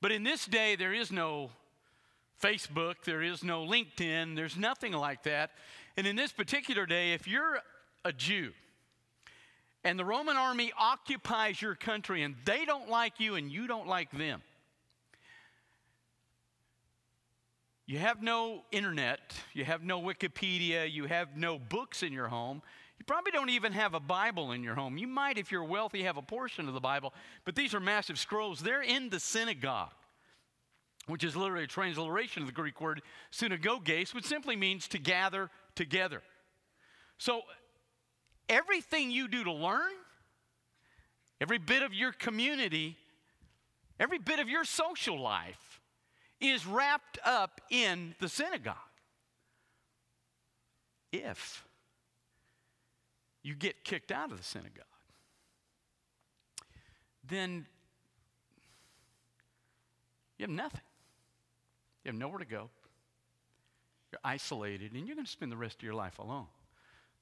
But in this day, there is no Facebook, there is no LinkedIn, there's nothing like that. And in this particular day, if you're a Jew and the Roman army occupies your country and they don't like you and you don't like them, you have no internet, you have no Wikipedia, you have no books in your home. You probably don't even have a Bible in your home. You might, if you're wealthy, have a portion of the Bible, but these are massive scrolls. They're in the synagogue which is literally a transliteration of the Greek word synagoges, which simply means to gather together. So, everything you do to learn, every bit of your community, every bit of your social life is wrapped up in the synagogue. If you get kicked out of the synagogue, then you have nothing. You have nowhere to go. You're isolated, and you're going to spend the rest of your life alone.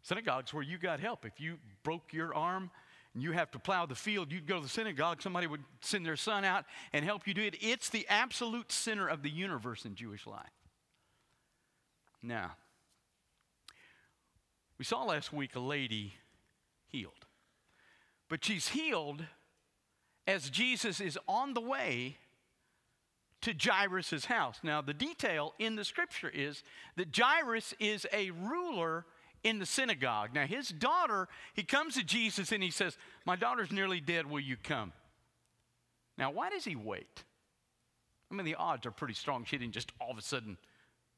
Synagogues where you got help. If you broke your arm and you have to plow the field, you'd go to the synagogue. Somebody would send their son out and help you do it. It's the absolute center of the universe in Jewish life. Now, we saw last week a lady healed. But she's healed as Jesus is on the way to Jairus' house. Now, the detail in the scripture is that Jairus is a ruler in the synagogue. Now, his daughter, he comes to Jesus and he says, My daughter's nearly dead. Will you come? Now, why does he wait? I mean, the odds are pretty strong. She didn't just all of a sudden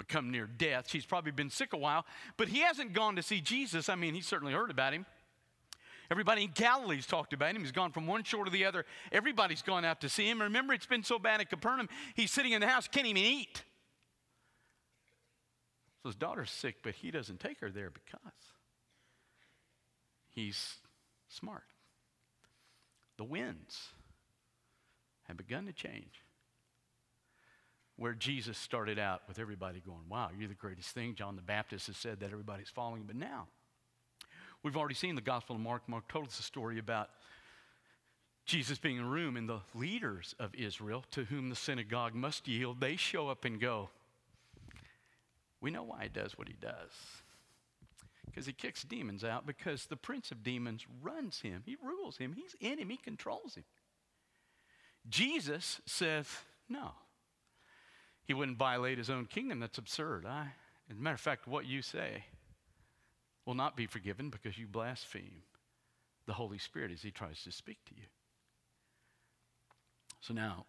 become near death. She's probably been sick a while, but he hasn't gone to see Jesus. I mean, he certainly heard about him. Everybody in Galilee's talked about him. He's gone from one shore to the other. Everybody's gone out to see him. Remember, it's been so bad at Capernaum, he's sitting in the house, can't even eat. So his daughter's sick, but he doesn't take her there because he's smart. The winds have begun to change. Where Jesus started out with everybody going, Wow, you're the greatest thing. John the Baptist has said that everybody's following. But now, We've already seen the Gospel of Mark. Mark told us a story about Jesus being in a room, and the leaders of Israel, to whom the synagogue must yield, they show up and go, We know why he does what he does. Because he kicks demons out, because the prince of demons runs him, he rules him, he's in him, he controls him. Jesus says, No. He wouldn't violate his own kingdom. That's absurd. I, as a matter of fact, what you say will not be forgiven because you blaspheme the Holy Spirit as He tries to speak to you. So now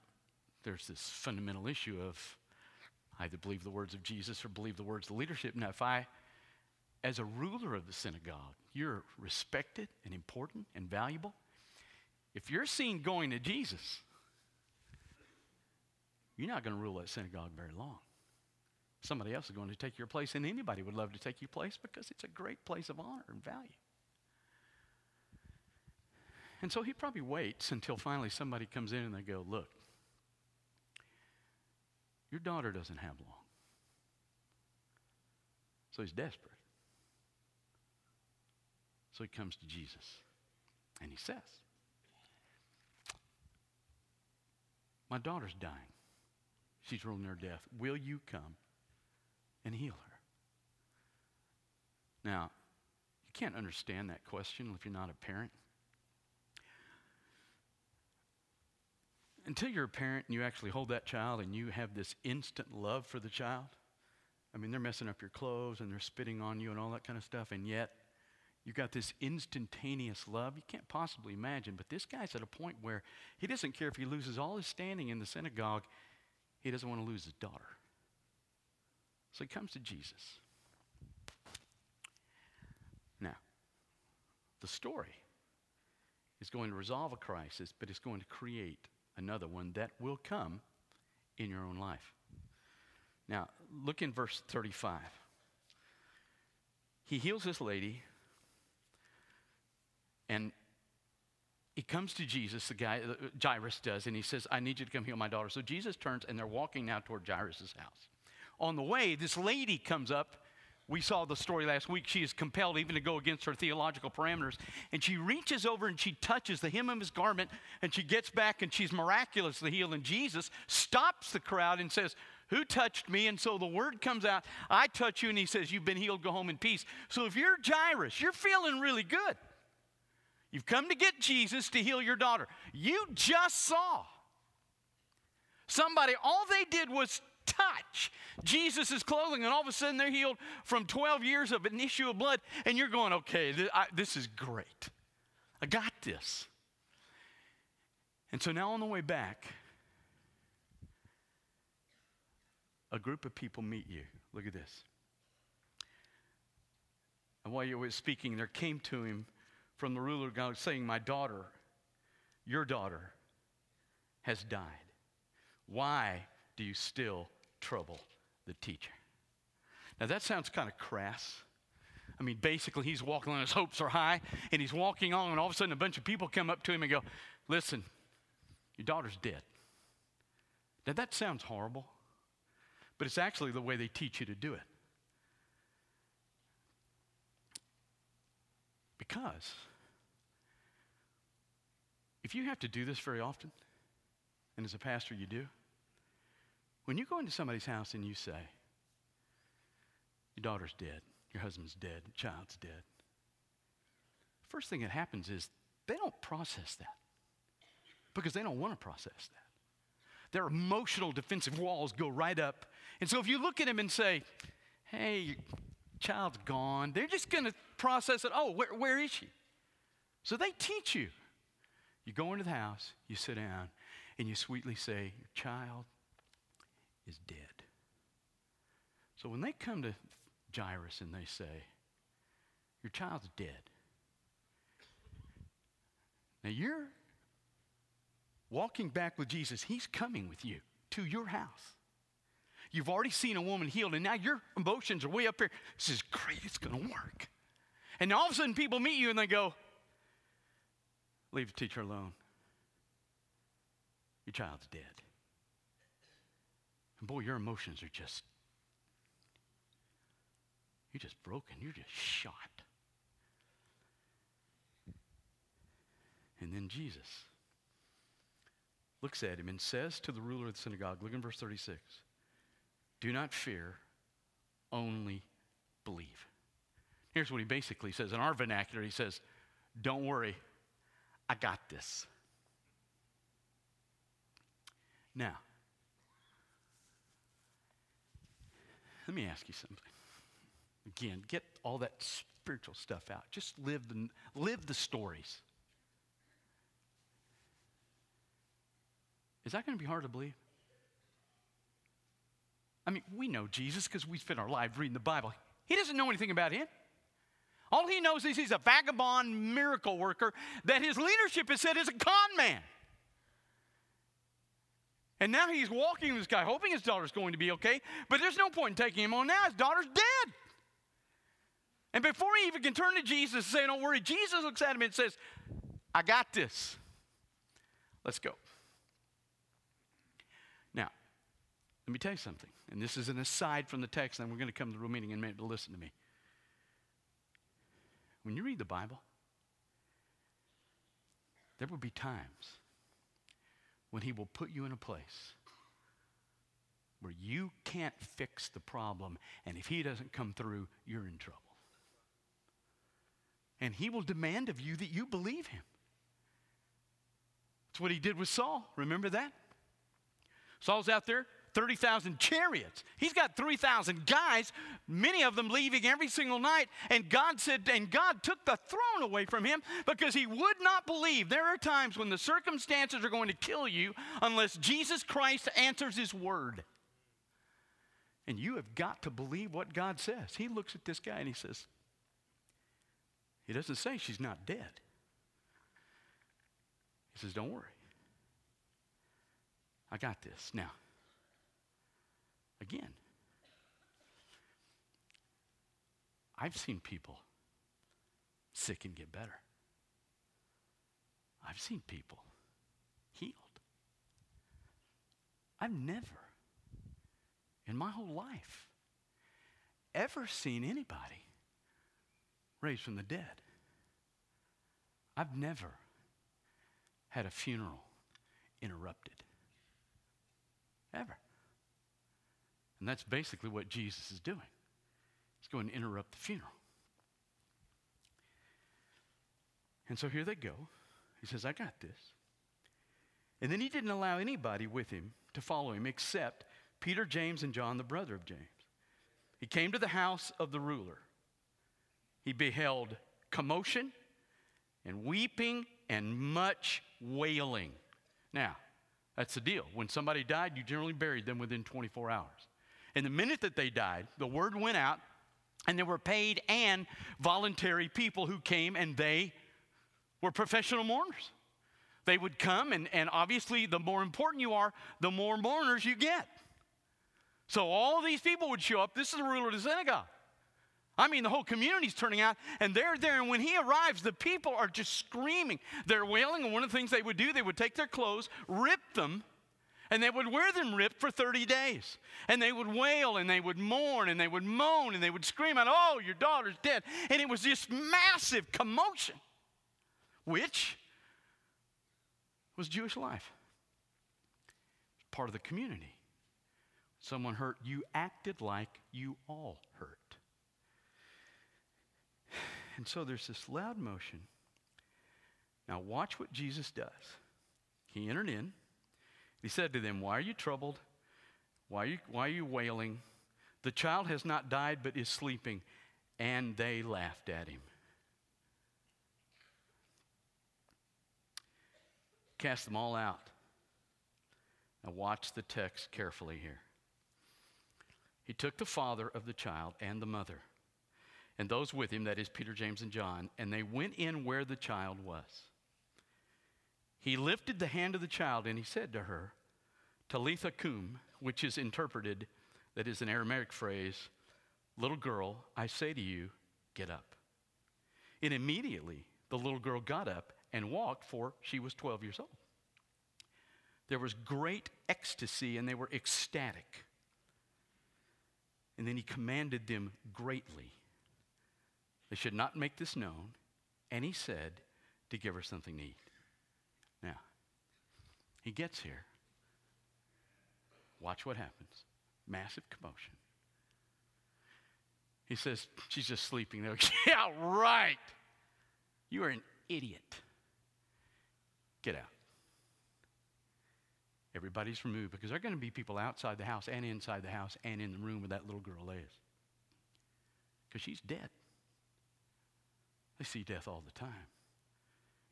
there's this fundamental issue of either believe the words of Jesus or believe the words of the leadership. Now, if I, as a ruler of the synagogue, you're respected and important and valuable, if you're seen going to Jesus, you're not going to rule that synagogue very long. Somebody else is going to take your place, and anybody would love to take your place because it's a great place of honor and value. And so he probably waits until finally somebody comes in and they go, Look, your daughter doesn't have long. So he's desperate. So he comes to Jesus and he says, My daughter's dying. She's real near death. Will you come and heal her. Now, you can't understand that question if you're not a parent. Until you're a parent and you actually hold that child and you have this instant love for the child, I mean, they're messing up your clothes and they're spitting on you and all that kind of stuff, and yet you got this instantaneous love. You can't possibly imagine. But this guy's at a point where he doesn't care if he loses all his standing in the synagogue, he doesn't want to lose his daughter. So he comes to Jesus. Now, the story is going to resolve a crisis, but it's going to create another one that will come in your own life. Now, look in verse 35. He heals this lady, and he comes to Jesus, the guy, uh, Jairus does, and he says, I need you to come heal my daughter. So Jesus turns, and they're walking now toward Jairus' house. On the way, this lady comes up we saw the story last week. She is compelled even to go against her theological parameters. And she reaches over and she touches the hem of his garment and she gets back and she's miraculously healed. And Jesus stops the crowd and says, Who touched me? And so the word comes out, I touch you. And he says, You've been healed, go home in peace. So if you're Jairus, you're feeling really good. You've come to get Jesus to heal your daughter. You just saw somebody, all they did was touch Jesus' clothing, and all of a sudden they're healed from 12 years of an issue of blood, and you're going, okay, th- I, this is great. I got this. And so now on the way back, a group of people meet you. Look at this. And while you were speaking, there came to him from the ruler of God saying, My daughter, your daughter, has died. Why do you still trouble the teacher. Now that sounds kind of crass. I mean, basically, he's walking on his hopes are high, and he's walking on, and all of a sudden, a bunch of people come up to him and go, Listen, your daughter's dead. Now that sounds horrible, but it's actually the way they teach you to do it. Because if you have to do this very often, and as a pastor you do, when you go into somebody's house and you say, Your daughter's dead, your husband's dead, your child's dead, first thing that happens is they don't process that because they don't want to process that. Their emotional defensive walls go right up. And so if you look at them and say, Hey, your child's gone, they're just going to process it. Oh, where, where is she? So they teach you. You go into the house, you sit down, and you sweetly say, Your child is dead. So when they come to Jairus and they say, Your child's dead. Now you're walking back with Jesus, He's coming with you to your house. You've already seen a woman healed, and now your emotions are way up here. This is great, it's to work. And all of a sudden, people meet you and they go, Leave the teacher alone. Your child's dead. And boy, your emotions are just, you're just broken. You're just shot. And then Jesus looks at him and says to the ruler of the synagogue, look in verse 36, do not fear, only believe. Here's what he basically says. In our vernacular, he says, Don't worry, I got this. Now, Let me ask you something. Again, get all that spiritual stuff out. Just live the, live the stories. Is that going to be hard to believe? I mean, we know Jesus because we spend our lives reading the Bible. He doesn't know anything about him. All he knows is he's a vagabond miracle worker that his leadership has said is a con man. And now he's walking this guy, hoping his daughter's going to be okay, but there's no point in taking him on now. His daughter's dead. And before he even can turn to Jesus and say, Don't worry, Jesus looks at him and says, I got this. Let's go. Now, let me tell you something. And this is an aside from the text, and we're going to come to the real meaning in a minute, but listen to me. When you read the Bible, there will be times when He will put you in a place where you can't fix the problem, and if He doesn't come through, you're in trouble. And He will demand of you that you believe Him. That's what He did with Saul. Remember that? Saul's out there 30,000 chariots. He's got 3,000 guys, many of them leaving every single night. And God said, and God took the throne away from him because he would not believe. There are times when the circumstances are going to kill you unless Jesus Christ answers his word. And you have got to believe what God says. He looks at this guy and he says, He doesn't say she's not dead. He says, Don't worry. I got this. Now, again. I've seen people sick and get better. I've seen people healed. I've never, in my whole life, ever seen anybody raised from the dead. I've never had a funeral interrupted. Ever. And that's basically what Jesus is doing. He's going to interrupt the funeral. And so here they go. He says, I got this. And then he didn't allow anybody with him to follow him except Peter, James, and John, the brother of James. He came to the house of the ruler. He beheld commotion and weeping and much wailing. Now, that's the deal. When somebody died, you generally buried them within 24 hours. And the minute that they died, the word went out, and there were paid and voluntary people who came, and they were professional mourners. They would come, and, and obviously, the more important you are, the more mourners you get. So all these people would show up. This is the ruler of the synagogue. I mean, the whole community's turning out, and they're there. And when he arrives, the people are just screaming. They're wailing. And one of the things they would do, they would take their clothes, rip them, and they would wear them ripped for 30 days. And they would wail, and they would mourn, and they would moan, and they would scream out, Oh, your daughter's dead. And it was this massive commotion, which was Jewish life, part of the community. Someone hurt, you acted like you all hurt. And so there's this loud motion. Now, watch what Jesus does. He entered in. He said to them, Why are you troubled? Why are you, why are you wailing? The child has not died, but is sleeping. And they laughed at him. Cast them all out. Now, watch the text carefully here. He took the father of the child and the mother and those with him, that is Peter, James, and John, and they went in where the child was. He lifted the hand of the child and he said to her, Talitha cum, which is interpreted, that is an Aramaic phrase, little girl, I say to you, get up. And immediately the little girl got up and walked, for she was 12 years old. There was great ecstasy and they were ecstatic. And then he commanded them greatly they should not make this known. And he said to give her something to eat. Now, he gets here. Watch what happens. Massive commotion. He says, She's just sleeping. They're like, Yeah, right. You are an idiot. Get out. Everybody's removed because there are going to be people outside the house and inside the house and in the room where that little girl is. Because she's dead. They see death all the time.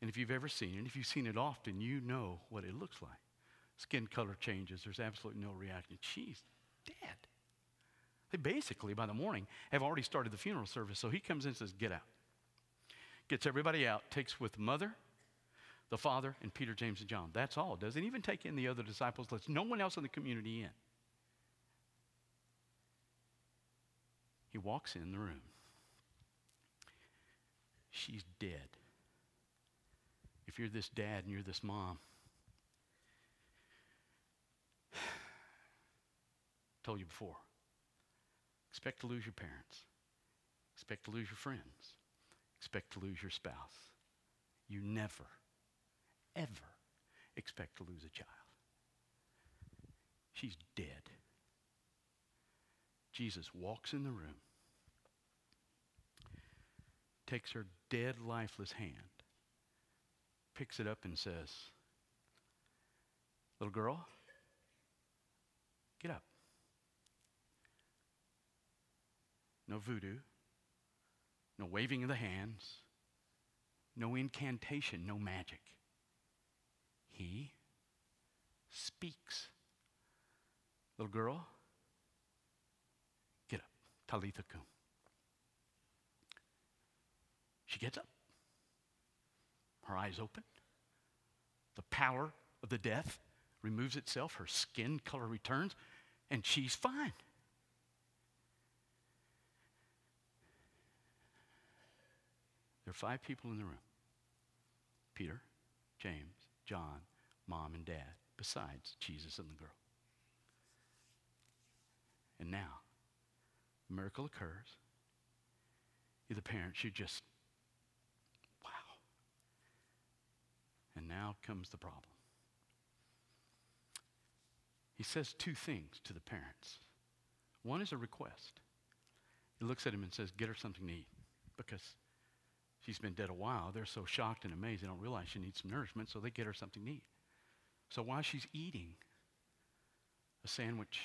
And if you've ever seen it, if you've seen it often, you know what it looks like. Skin color changes, there's absolutely no reaction. She's dead. They basically, by the morning, have already started the funeral service. So he comes in and says, Get out. Gets everybody out, takes with mother, the father, and Peter, James, and John. That's all. Doesn't even take in the other disciples, lets no one else in the community in. He walks in the room. She's dead. If you're this dad and you're this mom, told you before, expect to lose your parents, expect to lose your friends, expect to lose your spouse. You never, ever expect to lose a child. She's dead. Jesus walks in the room takes her dead, lifeless hand, picks it up, and says, Little girl, get up. No voodoo, no waving of the hands, no incantation, no magic. He speaks. Little girl, get up. Talitha cum. She gets up, her eyes open. The power of the death removes itself, her skin color returns, and she's fine. There are five people in the room Peter, James, John, mom, and dad, besides Jesus and the girl. And now, miracle occurs. You, The parents, you just, wow. And now comes the problem. He says two things to the parents. One is a request. He looks at him and says, Get her something to eat because she's been dead a while. They're so shocked and amazed they don't realize she needs some nourishment, so they get her something to eat. So while she's eating a sandwich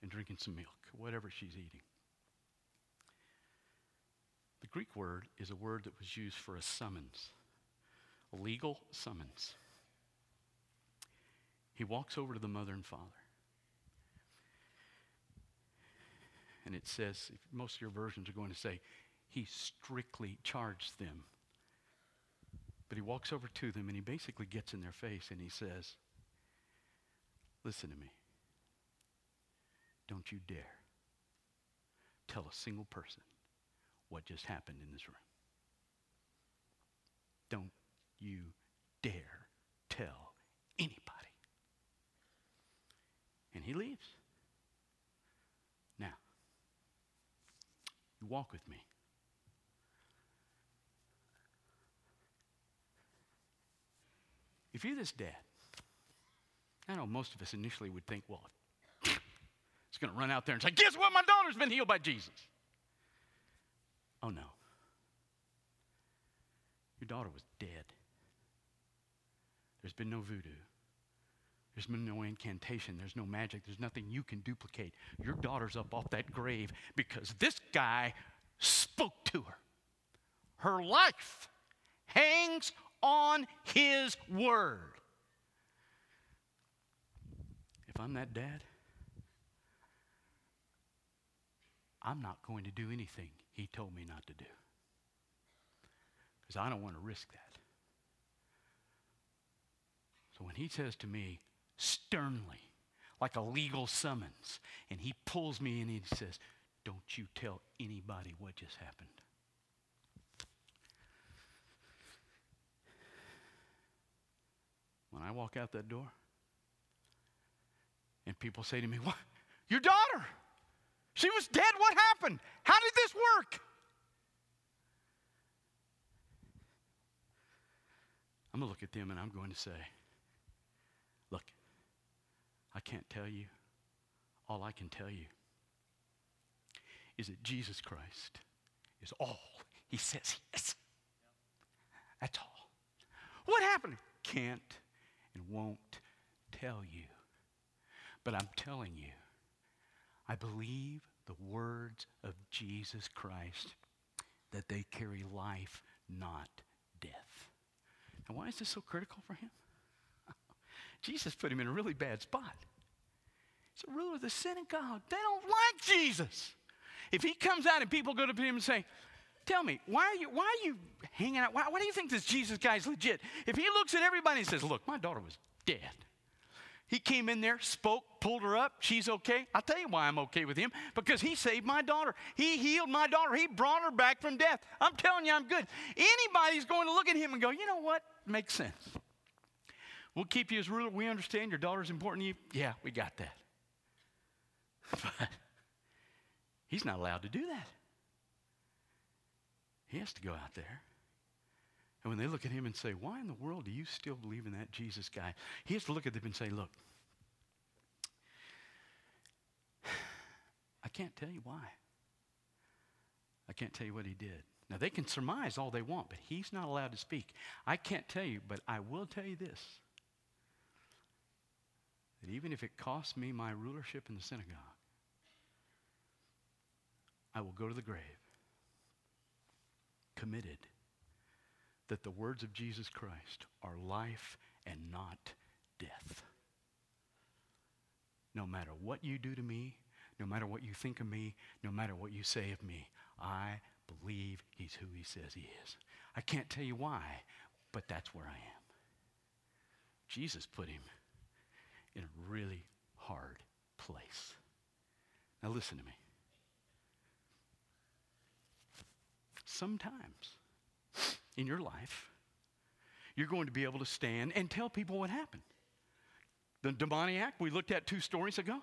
and drinking some milk, whatever she's eating, the Greek word is a word that was used for a summons, a legal summons. He walks over to the mother and father. And it says, most of your versions are going to say, he strictly charged them. But he walks over to them and he basically gets in their face and he says, Listen to me. Don't you dare tell a single person what just happened in this room. Don't you dare tell anybody. And he leaves. Now, you walk with me. If you're this dad, I know most of us initially would think, well, it's going to run out there and say, guess what? My daughter's been healed by Jesus. Oh, no. Your daughter was dead. There's been no voodoo. There's been no incantation. There's no magic. There's nothing you can duplicate. Your daughter's up off that grave because this guy spoke to her. Her life hangs on his word. If I'm that dad, I'm not going to do anything he told me not to do. Because I don't want to risk that. So when he says to me sternly, like a legal summons, and he pulls me in and he says, Don't you tell anybody what just happened. When I walk out that door, and people say to me, What? Your daughter! She was dead. What happened? How did this work? I'm going to look at them and I'm going to say, Look, I can't tell you. All I can tell you is that Jesus Christ is all he says he is. That's all. What happened? Can't and won't tell you. But I'm telling you, I believe the words of Jesus Christ that they carry life, not death. Now, why is this so critical for him? Jesus put him in a really bad spot. He's a ruler of the synagogue. They don't like Jesus. If he comes out and people go to him and say, Tell me, why are you, why are you hanging out? Why, why do you think this Jesus guy's legit? If he looks at everybody and says, Look, my daughter was dead. He came in there, spoke, pulled her up. She's okay. I'll tell you why I'm okay with him because he saved my daughter. He healed my daughter. He brought her back from death. I'm telling you, I'm good. Anybody's going to look at him and go, you know what? Makes sense. We'll keep you as ruler. We understand your daughter's important to you. Yeah, we got that. But he's not allowed to do that. He has to go out there. And when they look at him and say, Why in the world do you still believe in that Jesus guy? He has to look at them and say, Look, I can't tell you why. I can't tell you what he did. Now, they can surmise all they want, but he's not allowed to speak. I can't tell you, but I will tell you this that even if it costs me my rulership in the synagogue, I will go to the grave committed that the words of Jesus Christ are life and not death. No matter what you do to me, no matter what you think of me, no matter what you say of me, I believe he's who he says he is. I can't tell you why, but that's where I am. Jesus put him in a really hard place. Now, listen to me. Sometimes in your life, you're going to be able to stand and tell people what happened. The demoniac we looked at two stories ago,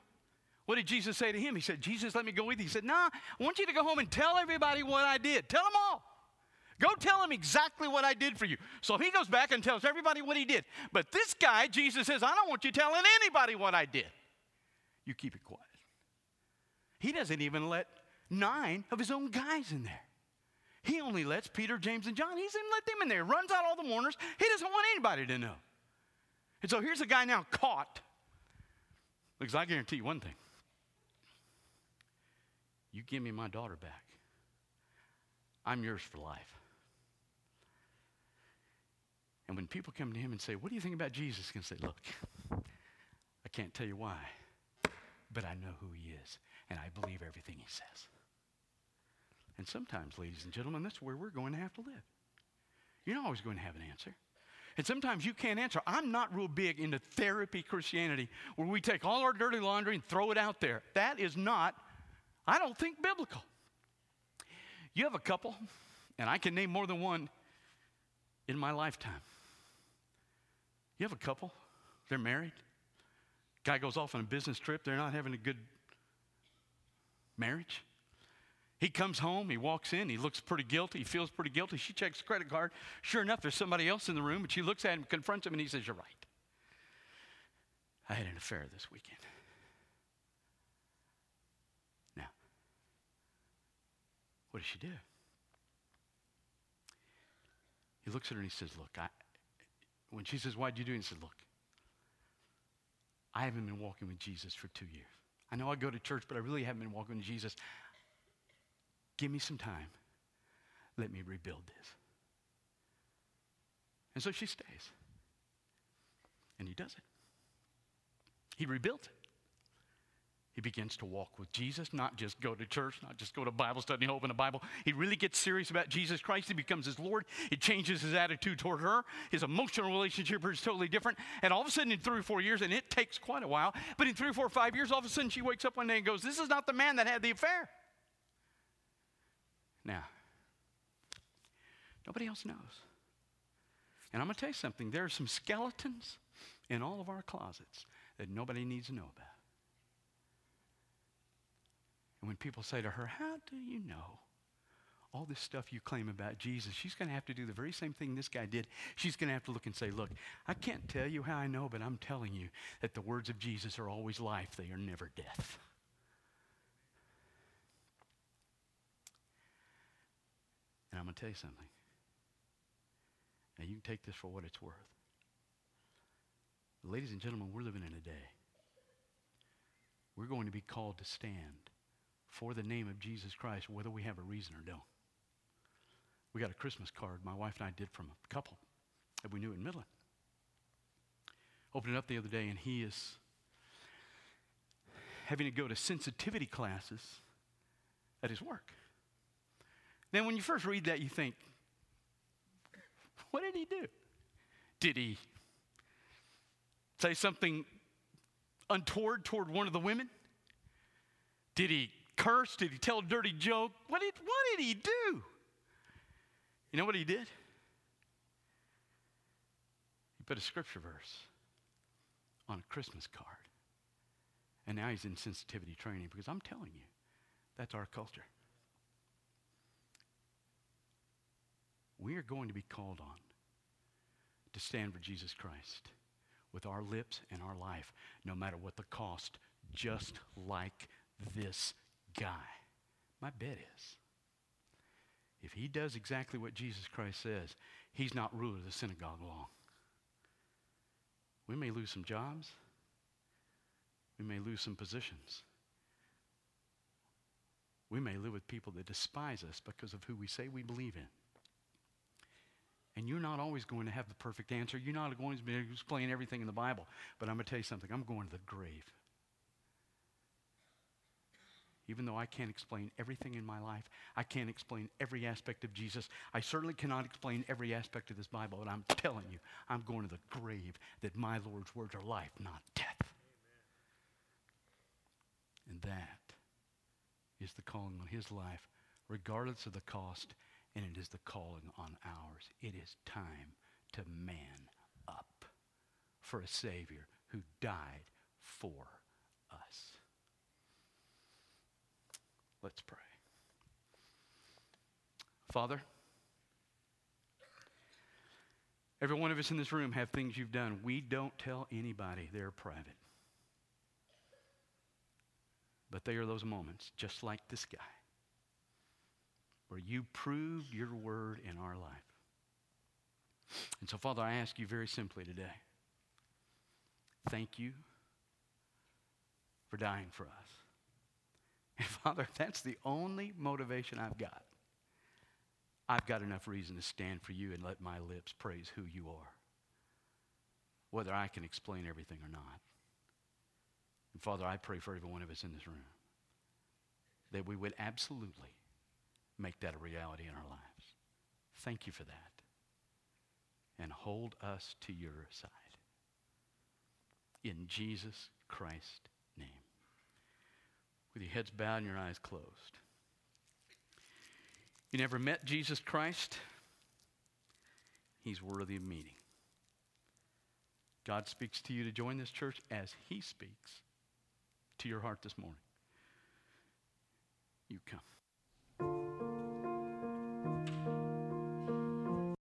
What did Jesus say to him? He said, Jesus, let me go with you. He said, Nah, I want you to go home and tell everybody what I did. Tell them all. Go tell them exactly what I did for you. So he goes back and tells everybody what he did. But this guy, Jesus says, I don't want you telling anybody what I did. You keep it quiet. He doesn't even let nine of his own guys in there. He only lets Peter, James, and John. He doesn't let them in there. Runs out all the mourners. He doesn't want anybody to know. And so here's a guy now caught. Because I guarantee you one thing. You give me my daughter back. I'm yours for life. And when people come to him and say, What do you think about Jesus? He can say, Look, I can't tell you why, but I know who he is, and I believe everything he says. And sometimes, ladies and gentlemen, that's where we're going to have to live. You're not always going to have an answer. And sometimes you can't answer. I'm not real big into therapy Christianity where we take all our dirty laundry and throw it out there. That is not, I don't think, biblical. You have a couple, and I can name more than one in my lifetime. You have a couple, they're married. Guy goes off on a business trip, they're not having a good marriage. He comes home, he walks in, he looks pretty guilty, he feels pretty guilty. She checks the credit card. Sure enough, there's somebody else in the room, and she looks at him, confronts him, and he says, You're right. I had an affair this weekend. Now, what does she do? He looks at her and he says, Look, I, when she says, Why'd you do it? He says, Look, I haven't been walking with Jesus for two years. I know I go to church, but I really haven't been walking with Jesus. Give me some time. Let me rebuild this. And so she stays. And he does it. He rebuilds it. He begins to walk with Jesus, not just go to church, not just go to Bible study open a Bible. He really gets serious about Jesus Christ. He becomes his Lord. It changes his attitude toward her. His emotional relationship is totally different. And all of a sudden, in three or four years, and it takes quite a while, but in three or four or five years, all of a sudden she wakes up one day and goes, This is not the man that had the affair. Now, nobody else knows. And I'm going to tell you something there are some skeletons in all of our closets that nobody needs to know about. And when people say to her, How do you know all this stuff you claim about Jesus? She's going to have to do the very same thing this guy did. She's going to have to look and say, Look, I can't tell you how I know, but I'm telling you that the words of Jesus are always life, they are never death. And I'm going to tell you something. Now, you can take this for what it's worth. Ladies and gentlemen, we're living in a day. We're going to be called to stand for the name of Jesus Christ, whether we have a reason or don't. We got a Christmas card my wife and I did from a couple that we knew in Midland. Opened it up the other day, and he is having to go to sensitivity classes at his work. Then, when you first read that, you think, what did he do? Did he say something untoward toward one of the women? Did he curse? Did he tell a dirty joke? What did, what did he do? You know what he did? He put a scripture verse on a Christmas card. And now he's in sensitivity training because I'm telling you, that's our culture. We are going to be called on to stand for Jesus Christ with our lips and our life, no matter what the cost, just like this guy. My bet is if he does exactly what Jesus Christ says, he's not ruler of the synagogue long. We may lose some jobs. We may lose some positions. We may live with people that despise us because of who we say we believe in. And you're not always going to have the perfect answer. You're not going to be able to explain everything in the Bible. But I'm going to tell you something. I'm going to the grave even though I can't explain everything in my life, I can't explain every aspect of Jesus. I certainly cannot explain every aspect of this Bible, but I'm telling you, I'm going to the grave that my Lord's words are life, not death. Amen. And that is the calling on his life, regardless of the cost, and it is the calling on ours. It is time to man up for a Savior who died for us. Let's pray. Father, every one of us in this room have things you've done. We don't tell anybody, they're private. But they are those moments, just like this guy, where you proved your word in our life. And so, Father, I ask you very simply today thank you for dying for us. And Father, that's the only motivation I've got, I've got enough reason to stand for you and let my lips praise who you are, whether I can explain everything or not. And Father, I pray for every one of us in this room that we would absolutely make that a reality in our lives. Thank you for that. And hold us to your side. In Jesus Christ's name. With your heads bowed and your eyes closed. You never met Jesus Christ? He's worthy of meeting. God speaks to you to join this church as He speaks to your heart this morning. You come.